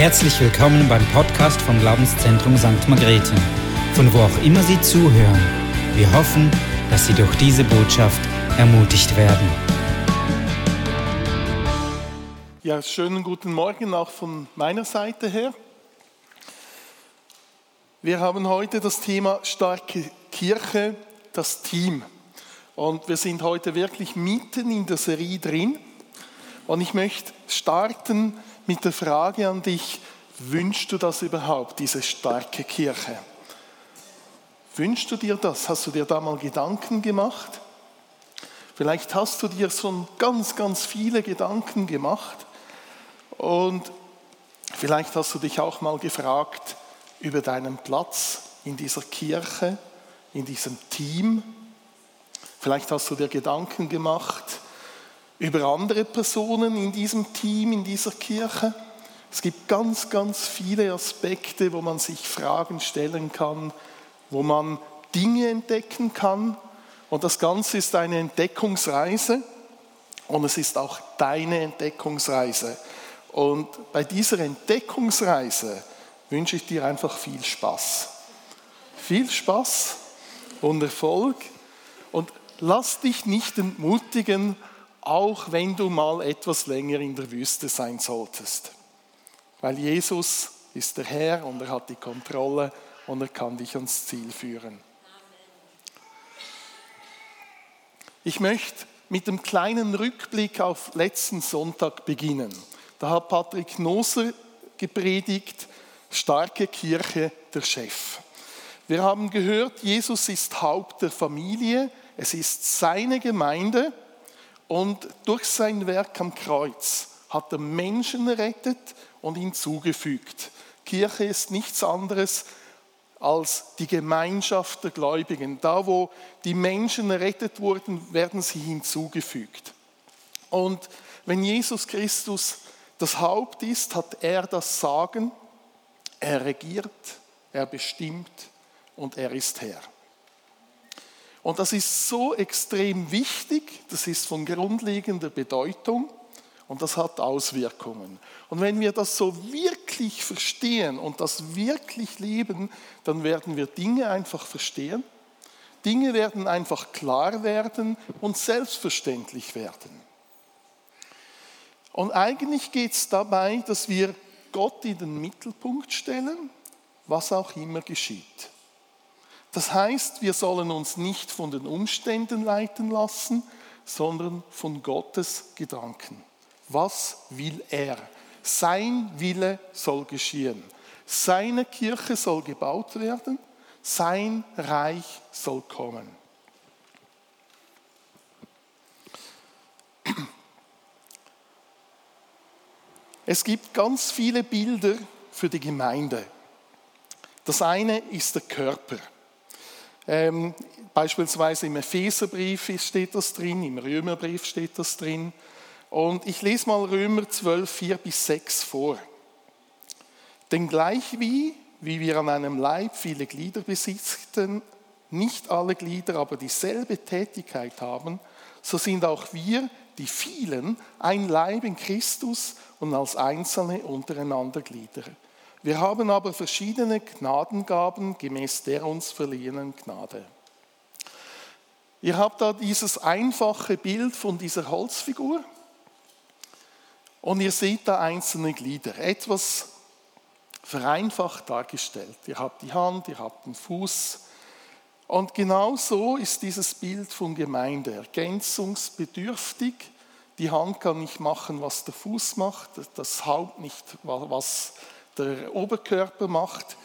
Herzlich willkommen beim Podcast vom Glaubenszentrum St. Margrethe, von wo auch immer Sie zuhören. Wir hoffen, dass Sie durch diese Botschaft ermutigt werden. Ja, schönen guten Morgen auch von meiner Seite her. Wir haben heute das Thema starke Kirche, das Team. Und wir sind heute wirklich mitten in der Serie drin. Und ich möchte starten mit der Frage an dich, wünschst du das überhaupt, diese starke Kirche? Wünschst du dir das? Hast du dir da mal Gedanken gemacht? Vielleicht hast du dir schon ganz, ganz viele Gedanken gemacht und vielleicht hast du dich auch mal gefragt über deinen Platz in dieser Kirche, in diesem Team. Vielleicht hast du dir Gedanken gemacht, über andere Personen in diesem Team, in dieser Kirche. Es gibt ganz, ganz viele Aspekte, wo man sich Fragen stellen kann, wo man Dinge entdecken kann. Und das Ganze ist eine Entdeckungsreise und es ist auch deine Entdeckungsreise. Und bei dieser Entdeckungsreise wünsche ich dir einfach viel Spaß. Viel Spaß und Erfolg. Und lass dich nicht entmutigen, auch wenn du mal etwas länger in der Wüste sein solltest. Weil Jesus ist der Herr und er hat die Kontrolle und er kann dich ans Ziel führen. Ich möchte mit einem kleinen Rückblick auf letzten Sonntag beginnen. Da hat Patrick Noser gepredigt, starke Kirche, der Chef. Wir haben gehört, Jesus ist Haupt der Familie, es ist seine Gemeinde und durch sein Werk am Kreuz hat er Menschen errettet und hinzugefügt. Kirche ist nichts anderes als die Gemeinschaft der Gläubigen. Da, wo die Menschen errettet wurden, werden sie hinzugefügt. Und wenn Jesus Christus das Haupt ist, hat er das Sagen, er regiert, er bestimmt und er ist Herr. Und das ist so extrem wichtig, das ist von grundlegender Bedeutung und das hat Auswirkungen. Und wenn wir das so wirklich verstehen und das wirklich leben, dann werden wir Dinge einfach verstehen. Dinge werden einfach klar werden und selbstverständlich werden. Und eigentlich geht es dabei, dass wir Gott in den Mittelpunkt stellen, was auch immer geschieht. Das heißt, wir sollen uns nicht von den Umständen leiten lassen, sondern von Gottes Gedanken. Was will er? Sein Wille soll geschehen. Seine Kirche soll gebaut werden. Sein Reich soll kommen. Es gibt ganz viele Bilder für die Gemeinde. Das eine ist der Körper. Ähm, beispielsweise im Epheserbrief steht das drin, im Römerbrief steht das drin. Und ich lese mal Römer 12, 4 bis 6 vor. Denn gleich wie, wie wir an einem Leib viele Glieder besitzen, nicht alle Glieder aber dieselbe Tätigkeit haben, so sind auch wir, die vielen, ein Leib in Christus und als Einzelne untereinander Glieder. Wir haben aber verschiedene Gnadengaben gemäß der uns verliehenen Gnade. Ihr habt da dieses einfache Bild von dieser Holzfigur und ihr seht da einzelne Glieder, etwas vereinfacht dargestellt. Ihr habt die Hand, ihr habt den Fuß. Und genau so ist dieses Bild von Gemeinde, ergänzungsbedürftig. Die Hand kann nicht machen, was der Fuß macht, das Haupt nicht, was der Oberkörper macht,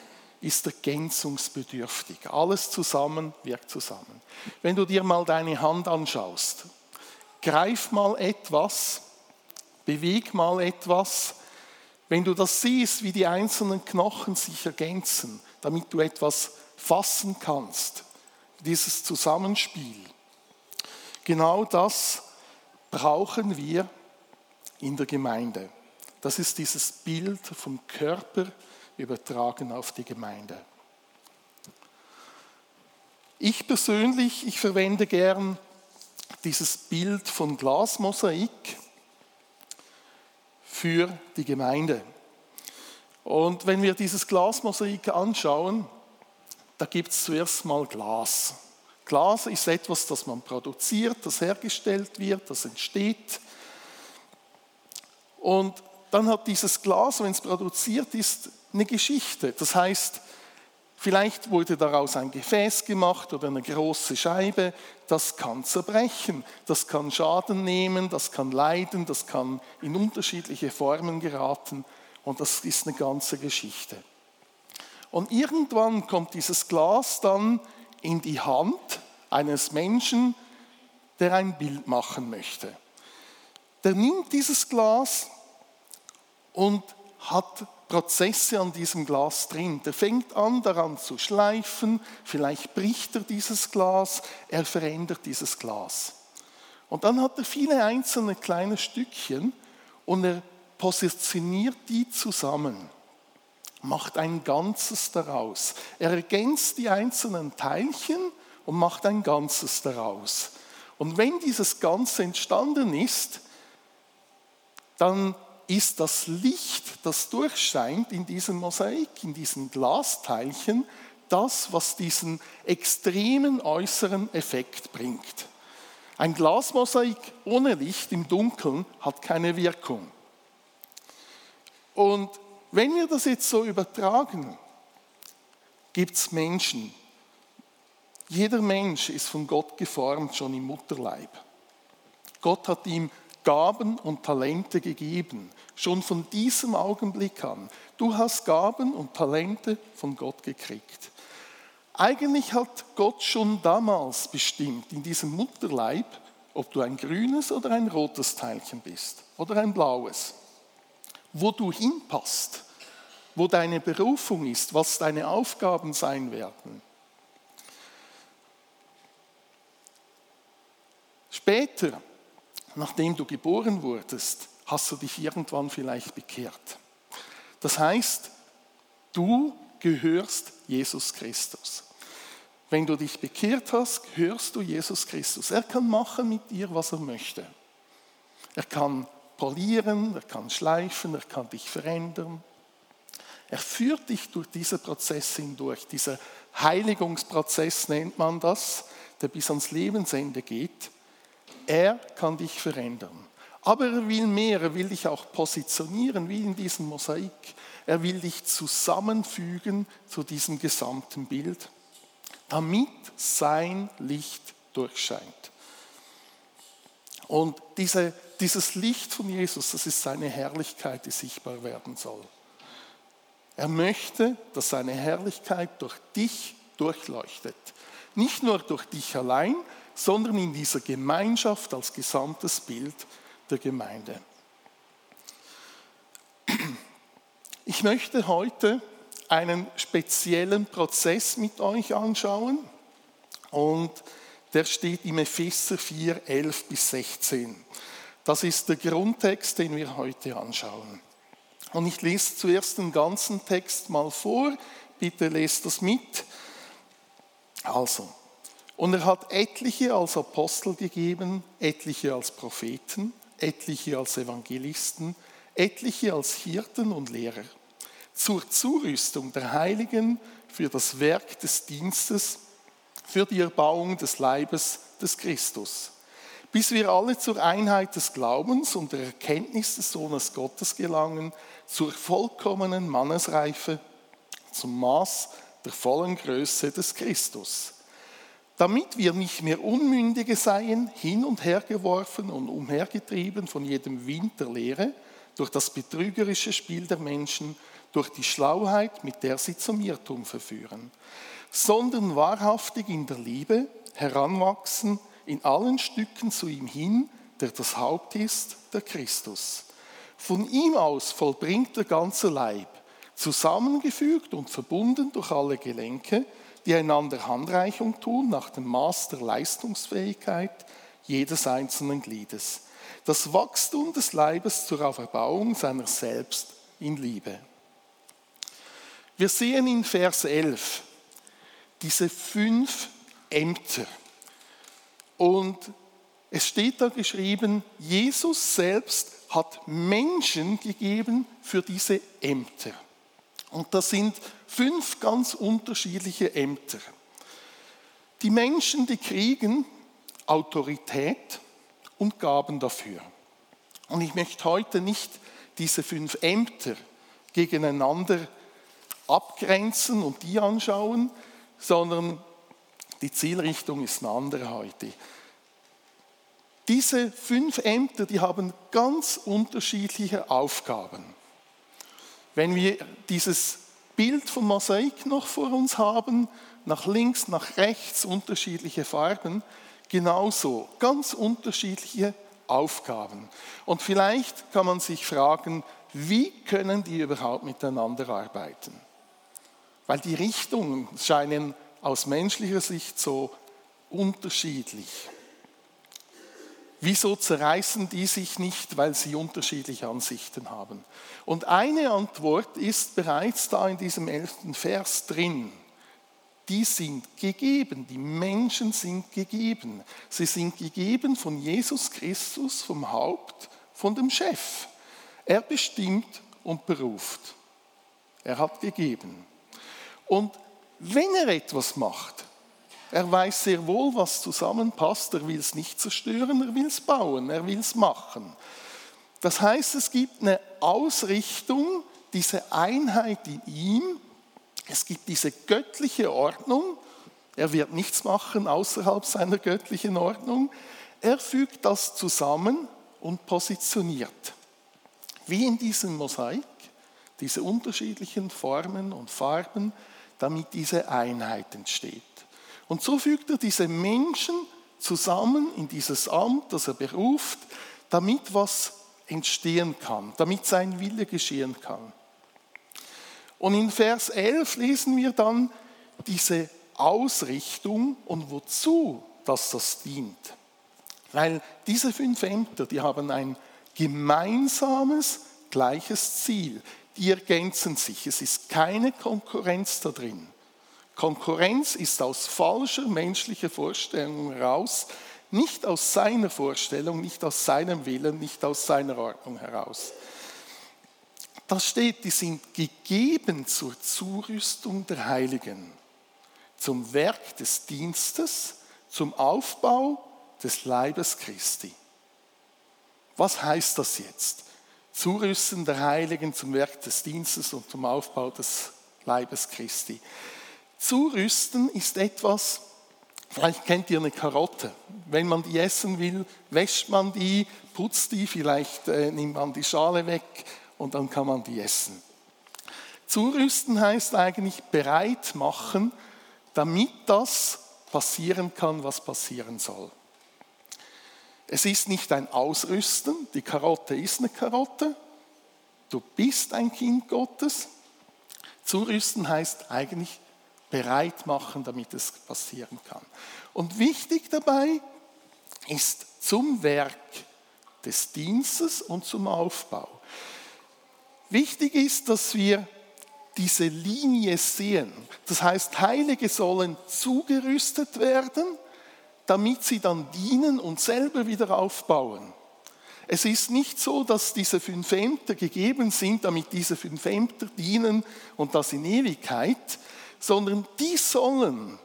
ist ergänzungsbedürftig. Alles zusammen wirkt zusammen. Wenn du dir mal deine Hand anschaust, greif mal etwas, beweg mal etwas. Wenn du das siehst, wie die einzelnen Knochen sich ergänzen, damit du etwas fassen kannst, dieses Zusammenspiel, genau das brauchen wir in der Gemeinde. Das ist dieses Bild vom Körper übertragen auf die Gemeinde. Ich persönlich, ich verwende gern dieses Bild von Glasmosaik für die Gemeinde. Und wenn wir dieses Glasmosaik anschauen, da gibt es zuerst mal Glas. Glas ist etwas, das man produziert, das hergestellt wird, das entsteht. Und dann hat dieses Glas, wenn es produziert ist, eine Geschichte. Das heißt, vielleicht wurde daraus ein Gefäß gemacht oder eine große Scheibe. Das kann zerbrechen, das kann Schaden nehmen, das kann leiden, das kann in unterschiedliche Formen geraten. Und das ist eine ganze Geschichte. Und irgendwann kommt dieses Glas dann in die Hand eines Menschen, der ein Bild machen möchte. Der nimmt dieses Glas und hat Prozesse an diesem Glas drin. Der fängt an daran zu schleifen, vielleicht bricht er dieses Glas, er verändert dieses Glas. Und dann hat er viele einzelne kleine Stückchen und er positioniert die zusammen, macht ein Ganzes daraus. Er ergänzt die einzelnen Teilchen und macht ein Ganzes daraus. Und wenn dieses Ganze entstanden ist, dann ist das Licht, das durchscheint in diesem Mosaik, in diesen Glasteilchen, das, was diesen extremen äußeren Effekt bringt. Ein Glasmosaik ohne Licht im Dunkeln hat keine Wirkung. Und wenn wir das jetzt so übertragen, gibt es Menschen. Jeder Mensch ist von Gott geformt, schon im Mutterleib. Gott hat ihm Gaben und Talente gegeben, schon von diesem Augenblick an. Du hast Gaben und Talente von Gott gekriegt. Eigentlich hat Gott schon damals bestimmt, in diesem Mutterleib, ob du ein grünes oder ein rotes Teilchen bist oder ein blaues, wo du hinpasst, wo deine Berufung ist, was deine Aufgaben sein werden. Später nachdem du geboren wurdest, hast du dich irgendwann vielleicht bekehrt. Das heißt, du gehörst Jesus Christus. Wenn du dich bekehrt hast, gehörst du Jesus Christus. Er kann machen mit dir, was er möchte. Er kann polieren, er kann schleifen, er kann dich verändern. Er führt dich durch diese Prozesse hindurch. Dieser Heiligungsprozess nennt man das, der bis ans Lebensende geht. Er kann dich verändern. Aber er will mehr, er will dich auch positionieren, wie in diesem Mosaik. Er will dich zusammenfügen zu diesem gesamten Bild, damit sein Licht durchscheint. Und diese, dieses Licht von Jesus, das ist seine Herrlichkeit, die sichtbar werden soll. Er möchte, dass seine Herrlichkeit durch dich durchleuchtet. Nicht nur durch dich allein, sondern in dieser Gemeinschaft als gesamtes Bild der Gemeinde. Ich möchte heute einen speziellen Prozess mit euch anschauen und der steht im Epheser 4, 11 bis 16. Das ist der Grundtext, den wir heute anschauen. Und ich lese zuerst den ganzen Text mal vor. Bitte lest das mit. Also, und er hat etliche als Apostel gegeben, etliche als Propheten, etliche als Evangelisten, etliche als Hirten und Lehrer. Zur Zurüstung der Heiligen für das Werk des Dienstes, für die Erbauung des Leibes des Christus, bis wir alle zur Einheit des Glaubens und der Erkenntnis des Sohnes Gottes gelangen, zur vollkommenen Mannesreife, zum Maß der vollen Größe des Christus damit wir nicht mehr Unmündige seien, hin und her geworfen und umhergetrieben von jedem Wind der Lehre, durch das betrügerische Spiel der Menschen, durch die Schlauheit, mit der sie zum Irrtum verführen, sondern wahrhaftig in der Liebe heranwachsen, in allen Stücken zu ihm hin, der das Haupt ist, der Christus. Von ihm aus vollbringt der ganze Leib, zusammengefügt und verbunden durch alle Gelenke, die einander Handreichung tun nach dem Maß der Leistungsfähigkeit jedes einzelnen Gliedes. Das Wachstum des Leibes zur Auferbauung seiner selbst in Liebe. Wir sehen in Vers 11 diese fünf Ämter. Und es steht da geschrieben, Jesus selbst hat Menschen gegeben für diese Ämter. Und das sind fünf ganz unterschiedliche Ämter. Die Menschen, die kriegen Autorität und Gaben dafür. Und ich möchte heute nicht diese fünf Ämter gegeneinander abgrenzen und die anschauen, sondern die Zielrichtung ist eine andere heute. Diese fünf Ämter, die haben ganz unterschiedliche Aufgaben. Wenn wir dieses Bild vom Mosaik noch vor uns haben, nach links, nach rechts unterschiedliche Farben, genauso ganz unterschiedliche Aufgaben. Und vielleicht kann man sich fragen, wie können die überhaupt miteinander arbeiten? Weil die Richtungen scheinen aus menschlicher Sicht so unterschiedlich. Wieso zerreißen die sich nicht, weil sie unterschiedliche Ansichten haben? Und eine Antwort ist bereits da in diesem elften Vers drin. Die sind gegeben, die Menschen sind gegeben. Sie sind gegeben von Jesus Christus, vom Haupt, von dem Chef. Er bestimmt und beruft. Er hat gegeben. Und wenn er etwas macht, er weiß sehr wohl, was zusammenpasst. Er will es nicht zerstören, er will es bauen, er will es machen. Das heißt, es gibt eine Ausrichtung, diese Einheit in ihm. Es gibt diese göttliche Ordnung. Er wird nichts machen außerhalb seiner göttlichen Ordnung. Er fügt das zusammen und positioniert. Wie in diesem Mosaik, diese unterschiedlichen Formen und Farben, damit diese Einheit entsteht. Und so fügt er diese Menschen zusammen in dieses Amt, das er beruft, damit was entstehen kann, damit sein Wille geschehen kann. Und in Vers 11 lesen wir dann diese Ausrichtung und wozu dass das dient. Weil diese fünf Ämter, die haben ein gemeinsames, gleiches Ziel. Die ergänzen sich. Es ist keine Konkurrenz da drin. Konkurrenz ist aus falscher menschlicher Vorstellung heraus, nicht aus seiner Vorstellung, nicht aus seinem Willen, nicht aus seiner Ordnung heraus. Da steht, die sind gegeben zur Zurüstung der Heiligen, zum Werk des Dienstes, zum Aufbau des Leibes Christi. Was heißt das jetzt? Zurüsten der Heiligen zum Werk des Dienstes und zum Aufbau des Leibes Christi. Zurüsten ist etwas, vielleicht kennt ihr eine Karotte. Wenn man die essen will, wäscht man die, putzt die, vielleicht äh, nimmt man die Schale weg und dann kann man die essen. Zurüsten heißt eigentlich bereit machen, damit das passieren kann, was passieren soll. Es ist nicht ein Ausrüsten, die Karotte ist eine Karotte, du bist ein Kind Gottes. Zurüsten heißt eigentlich bereit machen, damit es passieren kann. Und wichtig dabei ist zum Werk des Dienstes und zum Aufbau. Wichtig ist, dass wir diese Linie sehen. Das heißt, Heilige sollen zugerüstet werden, damit sie dann dienen und selber wieder aufbauen. Es ist nicht so, dass diese fünf Ämter gegeben sind, damit diese fünf Ämter dienen und das in Ewigkeit, sondern die sollen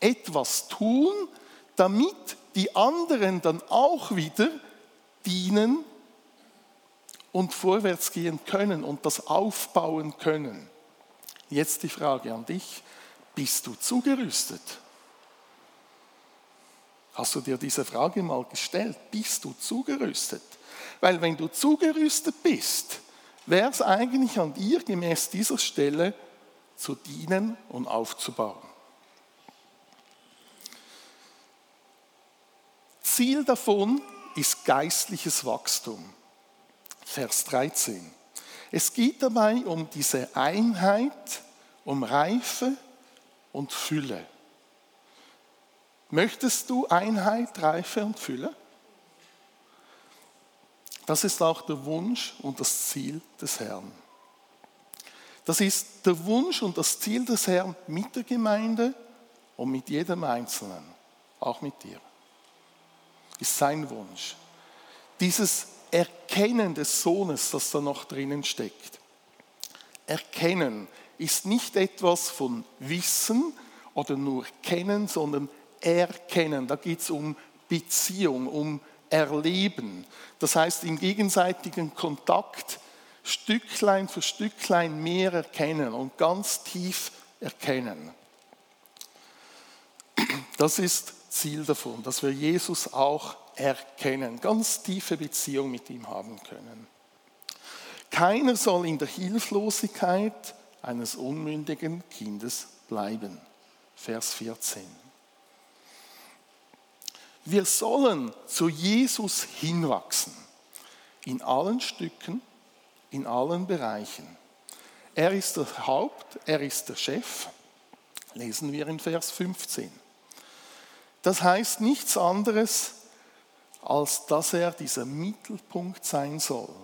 etwas tun, damit die anderen dann auch wieder dienen und vorwärts gehen können und das aufbauen können. Jetzt die Frage an dich, bist du zugerüstet? Hast du dir diese Frage mal gestellt? Bist du zugerüstet? Weil wenn du zugerüstet bist, wäre es eigentlich an dir gemäß dieser Stelle zu dienen und aufzubauen. Ziel davon ist geistliches Wachstum. Vers 13. Es geht dabei um diese Einheit, um Reife und Fülle. Möchtest du Einheit, Reife und Fülle? Das ist auch der Wunsch und das Ziel des Herrn. Das ist der Wunsch und das Ziel des Herrn mit der Gemeinde und mit jedem Einzelnen, auch mit dir. Ist sein Wunsch. Dieses Erkennen des Sohnes, das da noch drinnen steckt. Erkennen, ist nicht etwas von Wissen oder nur Kennen, sondern Erkennen. Da geht es um Beziehung, um Erleben. Das heißt, im gegenseitigen Kontakt Stücklein für Stücklein mehr erkennen und ganz tief erkennen. Das ist Ziel davon, dass wir Jesus auch erkennen, ganz tiefe Beziehung mit ihm haben können. Keiner soll in der Hilflosigkeit eines unmündigen Kindes bleiben. Vers 14. Wir sollen zu Jesus hinwachsen, in allen Stücken, in allen Bereichen. Er ist das Haupt, er ist der Chef, lesen wir in Vers 15. Das heißt nichts anderes, als dass er dieser Mittelpunkt sein soll.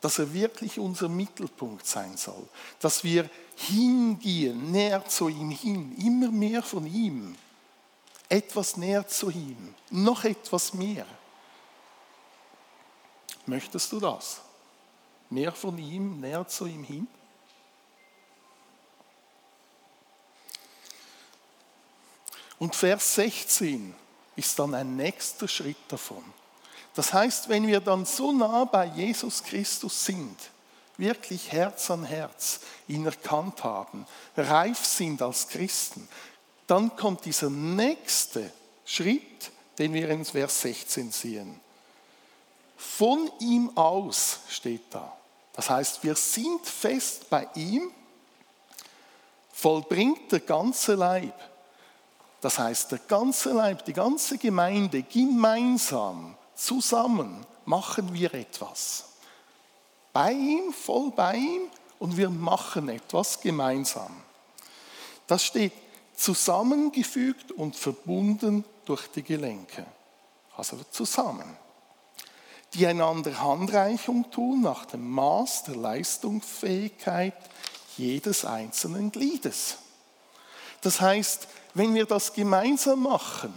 Dass er wirklich unser Mittelpunkt sein soll. Dass wir hingehen, näher zu ihm hin, immer mehr von ihm. Etwas näher zu ihm, noch etwas mehr. Möchtest du das? Mehr von ihm, näher zu ihm hin? Und Vers 16 ist dann ein nächster Schritt davon. Das heißt, wenn wir dann so nah bei Jesus Christus sind, wirklich Herz an Herz ihn erkannt haben, reif sind als Christen, dann kommt dieser nächste Schritt, den wir in Vers 16 sehen. Von ihm aus steht da. Das heißt, wir sind fest bei ihm, vollbringt der ganze Leib das heißt, der ganze Leib, die ganze Gemeinde gemeinsam, zusammen machen wir etwas. Bei ihm, voll bei ihm und wir machen etwas gemeinsam. Das steht zusammengefügt und verbunden durch die Gelenke. Also zusammen. Die einander Handreichung tun nach dem Maß der Leistungsfähigkeit jedes einzelnen Gliedes. Das heißt, wenn wir das gemeinsam machen,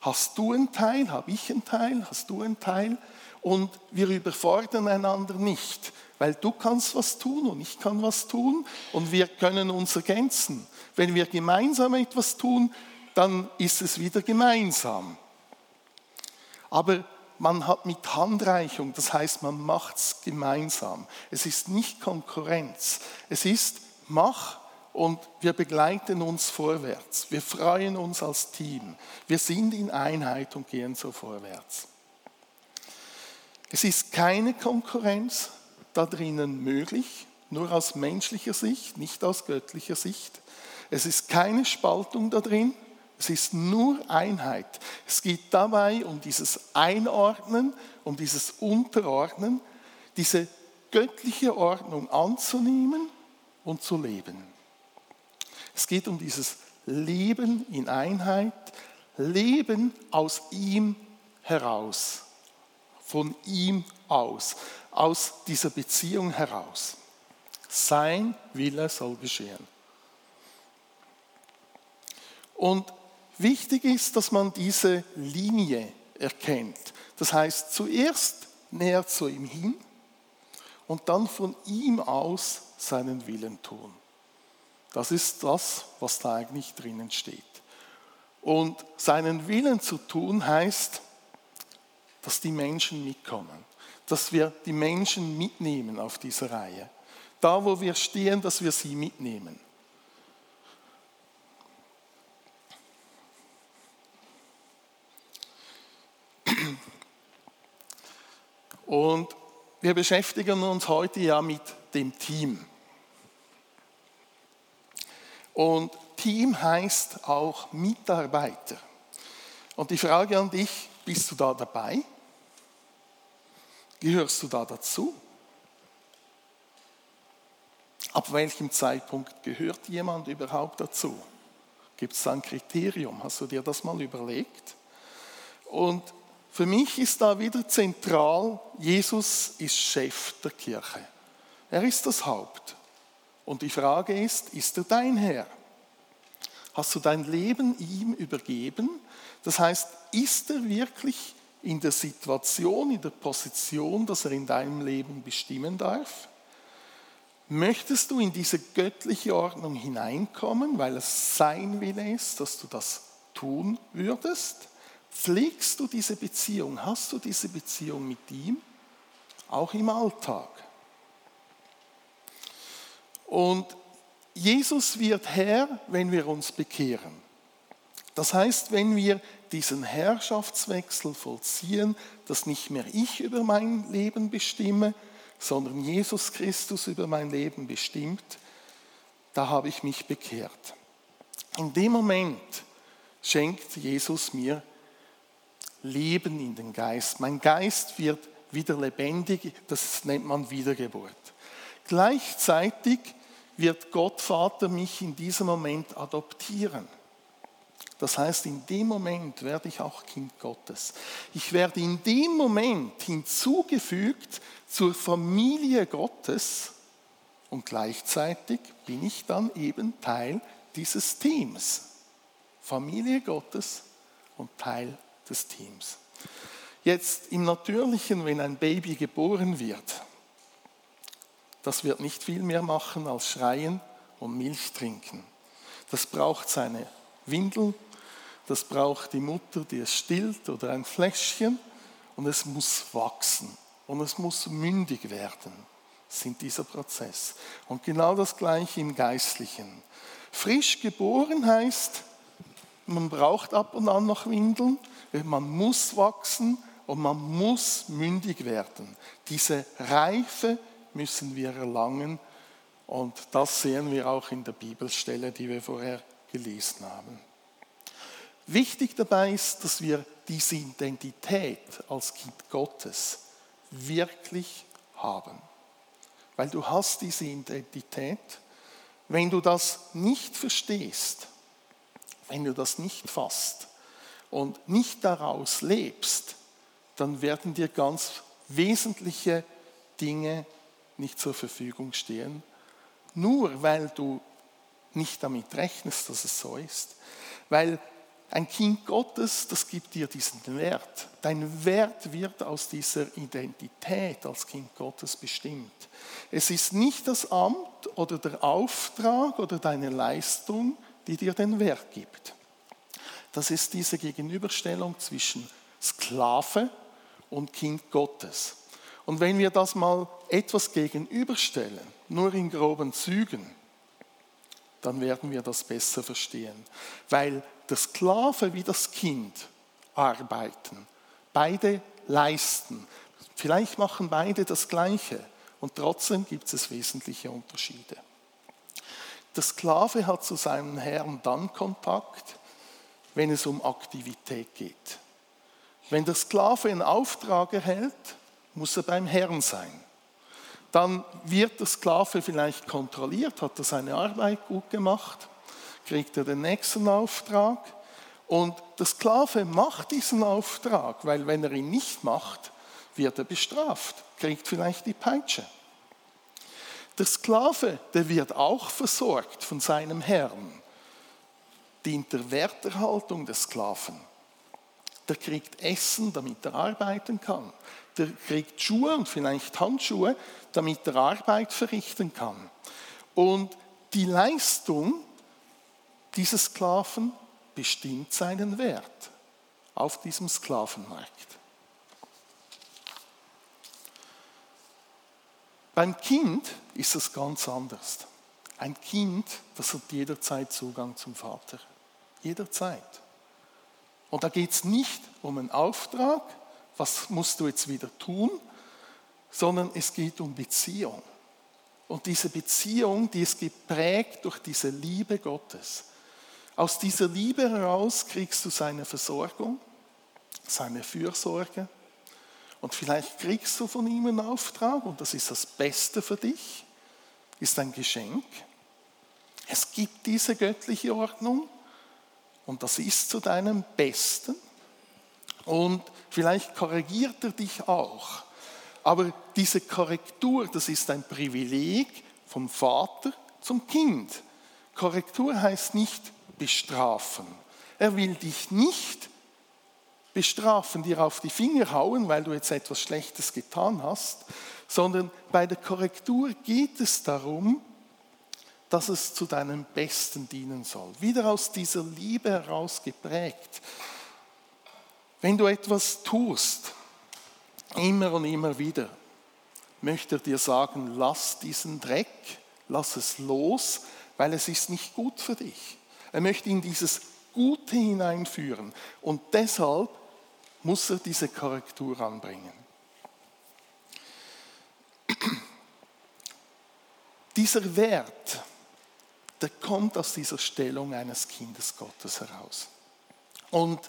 hast du einen Teil, habe ich einen Teil, hast du einen Teil und wir überfordern einander nicht, weil du kannst was tun und ich kann was tun und wir können uns ergänzen. Wenn wir gemeinsam etwas tun, dann ist es wieder gemeinsam. Aber man hat mit Handreichung, das heißt, man macht es gemeinsam. Es ist nicht Konkurrenz. Es ist, mach und wir begleiten uns vorwärts. Wir freuen uns als Team. Wir sind in Einheit und gehen so vorwärts. Es ist keine Konkurrenz da drinnen möglich, nur aus menschlicher Sicht, nicht aus göttlicher Sicht. Es ist keine Spaltung da drin, es ist nur Einheit. Es geht dabei um dieses Einordnen, um dieses Unterordnen, diese göttliche Ordnung anzunehmen und zu leben. Es geht um dieses Leben in Einheit, Leben aus ihm heraus, von ihm aus, aus dieser Beziehung heraus. Sein Wille soll geschehen. Und wichtig ist, dass man diese Linie erkennt. Das heißt, zuerst näher zu ihm hin und dann von ihm aus seinen Willen tun. Das ist das, was da eigentlich drinnen steht. Und seinen Willen zu tun heißt, dass die Menschen mitkommen, dass wir die Menschen mitnehmen auf dieser Reihe. Da, wo wir stehen, dass wir sie mitnehmen. Und wir beschäftigen uns heute ja mit dem Team. Und Team heißt auch Mitarbeiter. Und die Frage an dich, bist du da dabei? Gehörst du da dazu? Ab welchem Zeitpunkt gehört jemand überhaupt dazu? Gibt es da ein Kriterium? Hast du dir das mal überlegt? Und für mich ist da wieder zentral, Jesus ist Chef der Kirche. Er ist das Haupt. Und die Frage ist, ist er dein Herr? Hast du dein Leben ihm übergeben? Das heißt, ist er wirklich in der Situation, in der Position, dass er in deinem Leben bestimmen darf? Möchtest du in diese göttliche Ordnung hineinkommen, weil es sein Wille ist, dass du das tun würdest? Pflegst du diese Beziehung? Hast du diese Beziehung mit ihm? Auch im Alltag. Und Jesus wird Herr, wenn wir uns bekehren. Das heißt, wenn wir diesen Herrschaftswechsel vollziehen, dass nicht mehr ich über mein Leben bestimme, sondern Jesus Christus über mein Leben bestimmt, da habe ich mich bekehrt. In dem Moment schenkt Jesus mir Leben in den Geist. Mein Geist wird wieder lebendig, das nennt man Wiedergeburt. Gleichzeitig wird Gott Vater mich in diesem Moment adoptieren. Das heißt, in dem Moment werde ich auch Kind Gottes. Ich werde in dem Moment hinzugefügt zur Familie Gottes und gleichzeitig bin ich dann eben Teil dieses Teams. Familie Gottes und Teil des Teams. Jetzt im Natürlichen, wenn ein Baby geboren wird, das wird nicht viel mehr machen als schreien und Milch trinken. Das braucht seine Windel, das braucht die Mutter, die es stillt oder ein Fläschchen und es muss wachsen und es muss mündig werden. Sind dieser Prozess. Und genau das gleiche im Geistlichen. Frisch geboren heißt, man braucht ab und an noch Windeln, man muss wachsen und man muss mündig werden. Diese Reife müssen wir erlangen und das sehen wir auch in der Bibelstelle, die wir vorher gelesen haben. Wichtig dabei ist, dass wir diese Identität als Kind Gottes wirklich haben. Weil du hast diese Identität. Wenn du das nicht verstehst, wenn du das nicht fasst und nicht daraus lebst, dann werden dir ganz wesentliche Dinge nicht zur Verfügung stehen, nur weil du nicht damit rechnest, dass es so ist. Weil ein Kind Gottes, das gibt dir diesen Wert. Dein Wert wird aus dieser Identität als Kind Gottes bestimmt. Es ist nicht das Amt oder der Auftrag oder deine Leistung, die dir den Wert gibt. Das ist diese Gegenüberstellung zwischen Sklave und Kind Gottes. Und wenn wir das mal etwas gegenüberstellen, nur in groben Zügen, dann werden wir das besser verstehen. Weil der Sklave wie das Kind arbeiten, beide leisten. Vielleicht machen beide das Gleiche und trotzdem gibt es wesentliche Unterschiede. Der Sklave hat zu seinem Herrn dann Kontakt, wenn es um Aktivität geht. Wenn der Sklave einen Auftrag erhält, muss er beim Herrn sein. Dann wird der Sklave vielleicht kontrolliert, hat er seine Arbeit gut gemacht, kriegt er den nächsten Auftrag und der Sklave macht diesen Auftrag, weil wenn er ihn nicht macht, wird er bestraft, kriegt vielleicht die Peitsche. Der Sklave, der wird auch versorgt von seinem Herrn, dient der Werterhaltung des Sklaven. Der kriegt Essen, damit er arbeiten kann. Der kriegt Schuhe und vielleicht Handschuhe, damit er Arbeit verrichten kann. Und die Leistung dieses Sklaven bestimmt seinen Wert auf diesem Sklavenmarkt. Beim Kind ist es ganz anders. Ein Kind, das hat jederzeit Zugang zum Vater. Jederzeit. Und da geht es nicht um einen Auftrag, was musst du jetzt wieder tun, sondern es geht um Beziehung. Und diese Beziehung, die ist geprägt durch diese Liebe Gottes. Aus dieser Liebe heraus kriegst du seine Versorgung, seine Fürsorge. Und vielleicht kriegst du von ihm einen Auftrag und das ist das Beste für dich, ist ein Geschenk. Es gibt diese göttliche Ordnung und das ist zu deinem Besten. Und vielleicht korrigiert er dich auch. Aber diese Korrektur, das ist ein Privileg vom Vater zum Kind. Korrektur heißt nicht bestrafen. Er will dich nicht bestrafen, dir auf die Finger hauen, weil du jetzt etwas Schlechtes getan hast, sondern bei der Korrektur geht es darum, dass es zu deinem Besten dienen soll. Wieder aus dieser Liebe heraus geprägt. Wenn du etwas tust, immer und immer wieder, möchte er dir sagen, lass diesen Dreck, lass es los, weil es ist nicht gut für dich. Er möchte in dieses Gute hineinführen und deshalb muss er diese Korrektur anbringen. Dieser Wert, der kommt aus dieser Stellung eines Kindes Gottes heraus. Und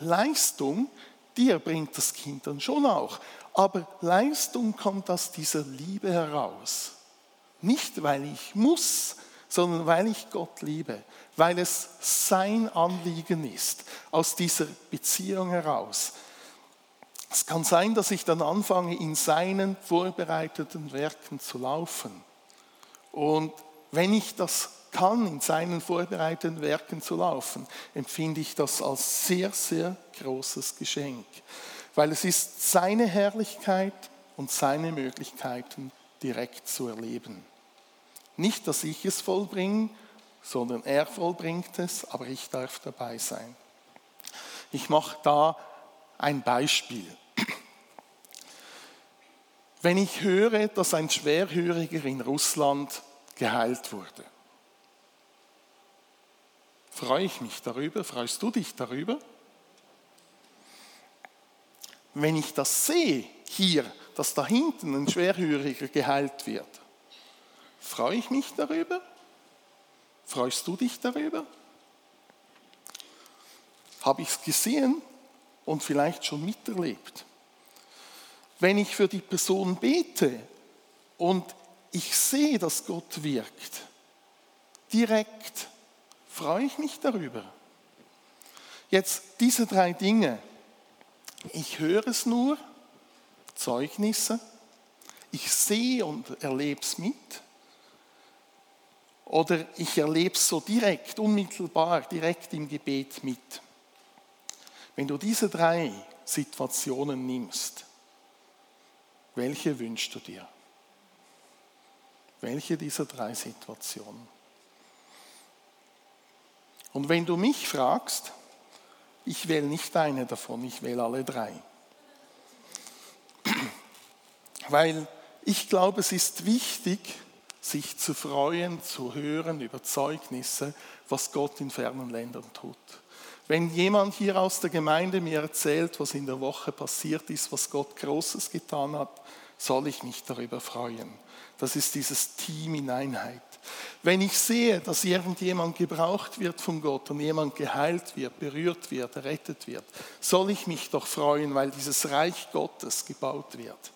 Leistung, die erbringt das Kind dann schon auch. Aber Leistung kommt aus dieser Liebe heraus. Nicht, weil ich muss, sondern weil ich Gott liebe, weil es sein Anliegen ist, aus dieser Beziehung heraus. Es kann sein, dass ich dann anfange, in seinen vorbereiteten Werken zu laufen. Und wenn ich das kann, in seinen vorbereiteten Werken zu laufen, empfinde ich das als sehr, sehr großes Geschenk, weil es ist seine Herrlichkeit und seine Möglichkeiten direkt zu erleben. Nicht, dass ich es vollbringe, sondern er vollbringt es, aber ich darf dabei sein. Ich mache da ein Beispiel. Wenn ich höre, dass ein Schwerhöriger in Russland geheilt wurde, freue ich mich darüber, freust du dich darüber? Wenn ich das sehe, hier, dass da hinten ein Schwerhöriger geheilt wird, freue ich mich darüber? Freust du dich darüber? Habe ich es gesehen und vielleicht schon miterlebt? Wenn ich für die Person bete und ich sehe, dass Gott wirkt, direkt freue ich mich darüber. Jetzt diese drei Dinge. Ich höre es nur, Zeugnisse. Ich sehe und erlebe es mit. Oder ich erlebe es so direkt, unmittelbar, direkt im Gebet mit. Wenn du diese drei Situationen nimmst, welche wünschst du dir? Welche dieser drei Situationen? Und wenn du mich fragst, ich wähle nicht eine davon, ich wähle alle drei. Weil ich glaube, es ist wichtig, sich zu freuen, zu hören über Zeugnisse, was Gott in fernen Ländern tut. Wenn jemand hier aus der Gemeinde mir erzählt, was in der Woche passiert ist, was Gott Großes getan hat, soll ich mich darüber freuen. Das ist dieses Team in Einheit. Wenn ich sehe, dass irgendjemand gebraucht wird von Gott und jemand geheilt wird, berührt wird, errettet wird, soll ich mich doch freuen, weil dieses Reich Gottes gebaut wird.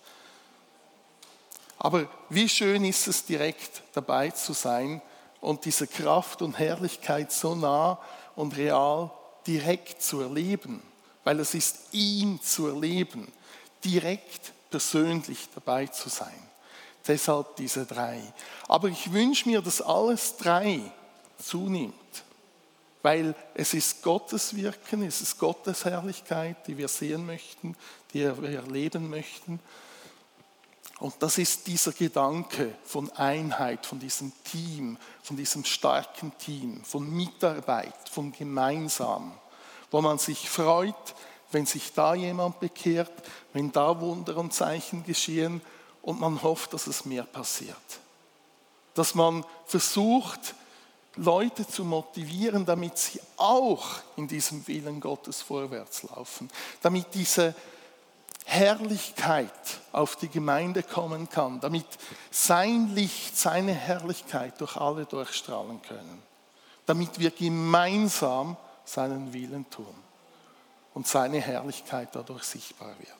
Aber wie schön ist es, direkt dabei zu sein und diese Kraft und Herrlichkeit so nah und real direkt zu erleben, weil es ist ihn zu erleben, direkt persönlich dabei zu sein. Deshalb diese drei. Aber ich wünsche mir, dass alles drei zunimmt, weil es ist Gottes Wirken, es ist Gottes Herrlichkeit, die wir sehen möchten, die wir erleben möchten. Und das ist dieser Gedanke von Einheit, von diesem Team, von diesem starken Team, von Mitarbeit, von gemeinsam, wo man sich freut, wenn sich da jemand bekehrt, wenn da Wunder und Zeichen geschehen und man hofft, dass es mehr passiert. Dass man versucht, Leute zu motivieren, damit sie auch in diesem Willen Gottes vorwärts laufen, damit diese Herrlichkeit auf die Gemeinde kommen kann, damit sein Licht, seine Herrlichkeit durch alle durchstrahlen können, damit wir gemeinsam seinen Willen tun und seine Herrlichkeit dadurch sichtbar wird.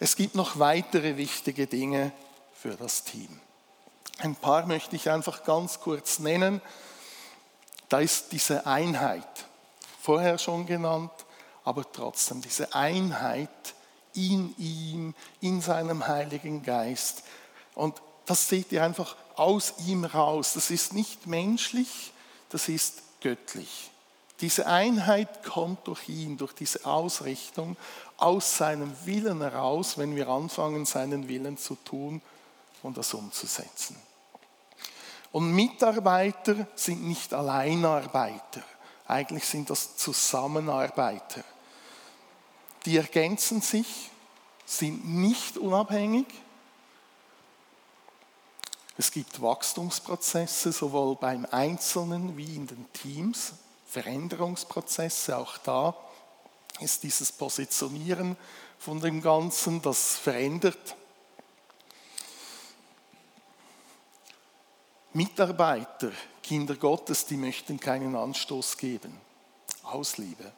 Es gibt noch weitere wichtige Dinge für das Team. Ein paar möchte ich einfach ganz kurz nennen. Da ist diese Einheit, vorher schon genannt, aber trotzdem diese Einheit in ihm, in seinem Heiligen Geist. Und das seht ihr einfach aus ihm raus. Das ist nicht menschlich, das ist göttlich. Diese Einheit kommt durch ihn, durch diese Ausrichtung, aus seinem Willen heraus, wenn wir anfangen, seinen Willen zu tun und das umzusetzen. Und Mitarbeiter sind nicht Alleinarbeiter, eigentlich sind das Zusammenarbeiter. Die ergänzen sich, sind nicht unabhängig. Es gibt Wachstumsprozesse sowohl beim Einzelnen wie in den Teams, Veränderungsprozesse, auch da ist dieses Positionieren von dem Ganzen, das verändert. Mitarbeiter, Kinder Gottes, die möchten keinen Anstoß geben. Aus Liebe.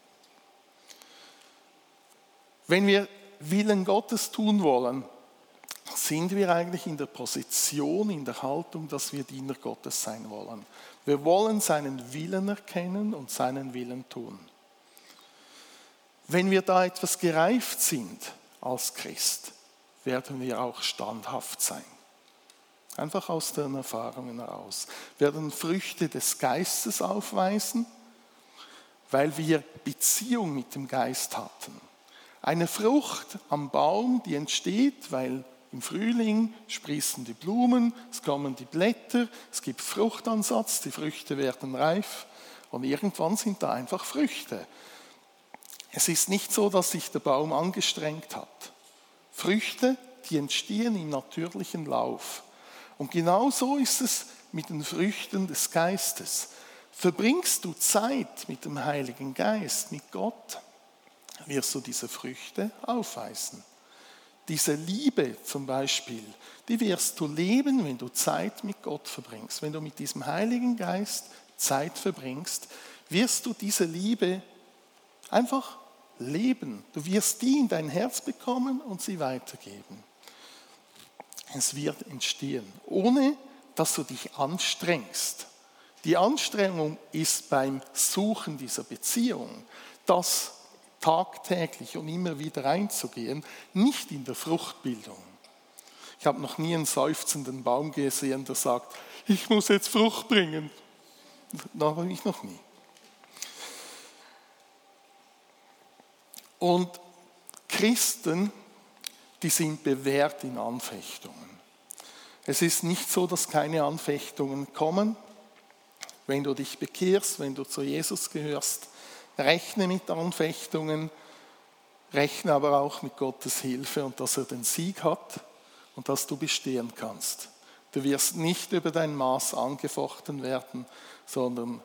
Wenn wir Willen Gottes tun wollen, sind wir eigentlich in der Position, in der Haltung, dass wir Diener Gottes sein wollen. Wir wollen seinen Willen erkennen und seinen Willen tun. Wenn wir da etwas gereift sind als Christ, werden wir auch standhaft sein. Einfach aus den Erfahrungen heraus. Werden Früchte des Geistes aufweisen, weil wir Beziehung mit dem Geist hatten. Eine Frucht am Baum, die entsteht, weil im Frühling sprießen die Blumen, es kommen die Blätter, es gibt Fruchtansatz, die Früchte werden reif und irgendwann sind da einfach Früchte. Es ist nicht so, dass sich der Baum angestrengt hat. Früchte, die entstehen im natürlichen Lauf. Und genau so ist es mit den Früchten des Geistes. Verbringst du Zeit mit dem Heiligen Geist, mit Gott, wirst du diese Früchte aufweisen. Diese Liebe zum Beispiel, die wirst du leben, wenn du Zeit mit Gott verbringst. Wenn du mit diesem Heiligen Geist Zeit verbringst, wirst du diese Liebe einfach leben. Du wirst die in dein Herz bekommen und sie weitergeben. Es wird entstehen, ohne dass du dich anstrengst. Die Anstrengung ist beim Suchen dieser Beziehung, das tagtäglich und immer wieder einzugehen, nicht in der Fruchtbildung. Ich habe noch nie einen seufzenden Baum gesehen, der sagt, ich muss jetzt Frucht bringen. Da habe ich noch nie. Und Christen, die sind bewährt in Anfechtungen. Es ist nicht so, dass keine Anfechtungen kommen. Wenn du dich bekehrst, wenn du zu Jesus gehörst, Rechne mit Anfechtungen, rechne aber auch mit Gottes Hilfe und dass er den Sieg hat und dass du bestehen kannst. Du wirst nicht über dein Maß angefochten werden, sondern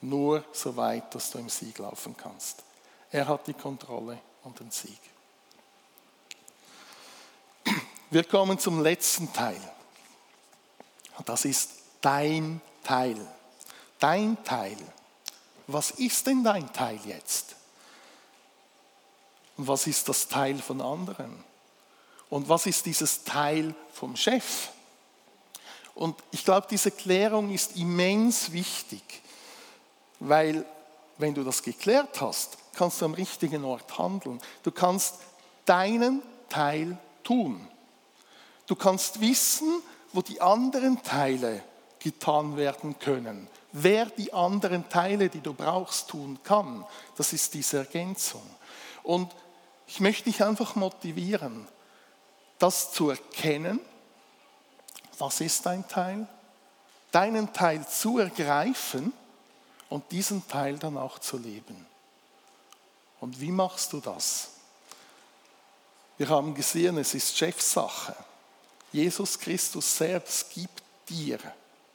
nur so weit, dass du im Sieg laufen kannst. Er hat die Kontrolle und den Sieg. Wir kommen zum letzten Teil. Das ist dein Teil. Dein Teil was ist denn dein Teil jetzt? Und was ist das Teil von anderen? Und was ist dieses Teil vom Chef? Und ich glaube, diese Klärung ist immens wichtig, weil wenn du das geklärt hast, kannst du am richtigen Ort handeln. Du kannst deinen Teil tun. Du kannst wissen, wo die anderen Teile getan werden können wer die anderen Teile, die du brauchst, tun kann. Das ist diese Ergänzung. Und ich möchte dich einfach motivieren, das zu erkennen. Was ist dein Teil? Deinen Teil zu ergreifen und diesen Teil dann auch zu leben. Und wie machst du das? Wir haben gesehen, es ist Chefsache. Jesus Christus selbst gibt dir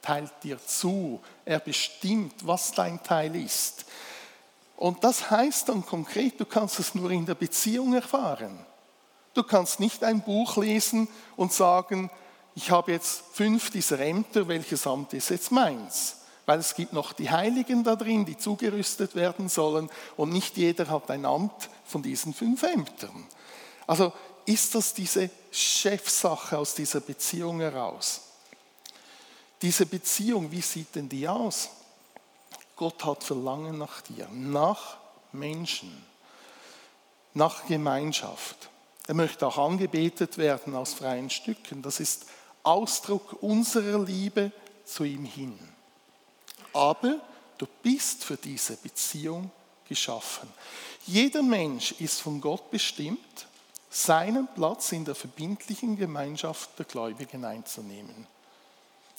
teilt dir zu. Er bestimmt, was dein Teil ist. Und das heißt dann konkret, du kannst es nur in der Beziehung erfahren. Du kannst nicht ein Buch lesen und sagen, ich habe jetzt fünf dieser Ämter, welches Amt ist jetzt meins? Weil es gibt noch die Heiligen da drin, die zugerüstet werden sollen und nicht jeder hat ein Amt von diesen fünf Ämtern. Also ist das diese Chefsache aus dieser Beziehung heraus? Diese Beziehung, wie sieht denn die aus? Gott hat Verlangen nach dir, nach Menschen, nach Gemeinschaft. Er möchte auch angebetet werden aus freien Stücken. Das ist Ausdruck unserer Liebe zu ihm hin. Aber Du bist für diese Beziehung geschaffen. Jeder Mensch ist von Gott bestimmt, seinen Platz in der verbindlichen Gemeinschaft der Gläubigen einzunehmen.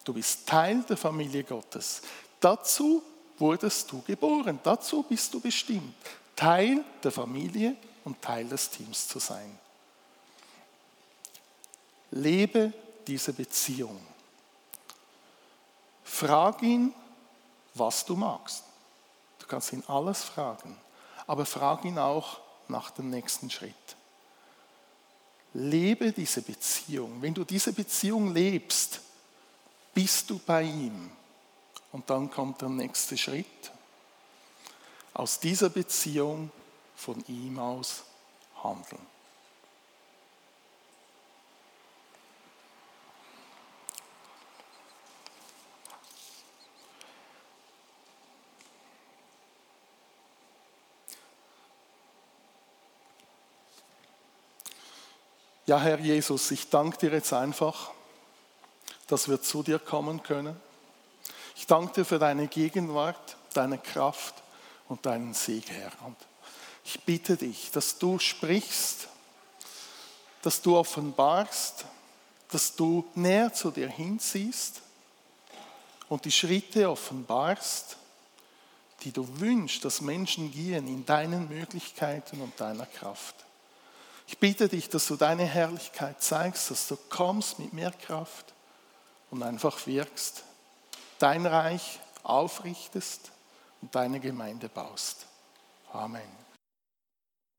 Du bist Teil der Familie Gottes. Dazu wurdest du geboren, dazu bist du bestimmt, Teil der Familie und Teil des Teams zu sein. Lebe diese Beziehung. Frag ihn, was du magst. Du kannst ihn alles fragen, aber frag ihn auch nach dem nächsten Schritt. Lebe diese Beziehung. Wenn du diese Beziehung lebst, bist du bei ihm. Und dann kommt der nächste Schritt. Aus dieser Beziehung von ihm aus handeln. Ja, Herr Jesus, ich danke dir jetzt einfach, dass wir zu dir kommen können. Ich danke dir für deine Gegenwart, deine Kraft und deinen Sieg, Herr. Und ich bitte dich, dass du sprichst, dass du offenbarst, dass du näher zu dir hinziehst und die Schritte offenbarst, die du wünschst, dass Menschen gehen in deinen Möglichkeiten und deiner Kraft. Ich bitte dich, dass du deine Herrlichkeit zeigst, dass du kommst mit mehr Kraft und einfach wirkst, dein Reich aufrichtest und deine Gemeinde baust. Amen.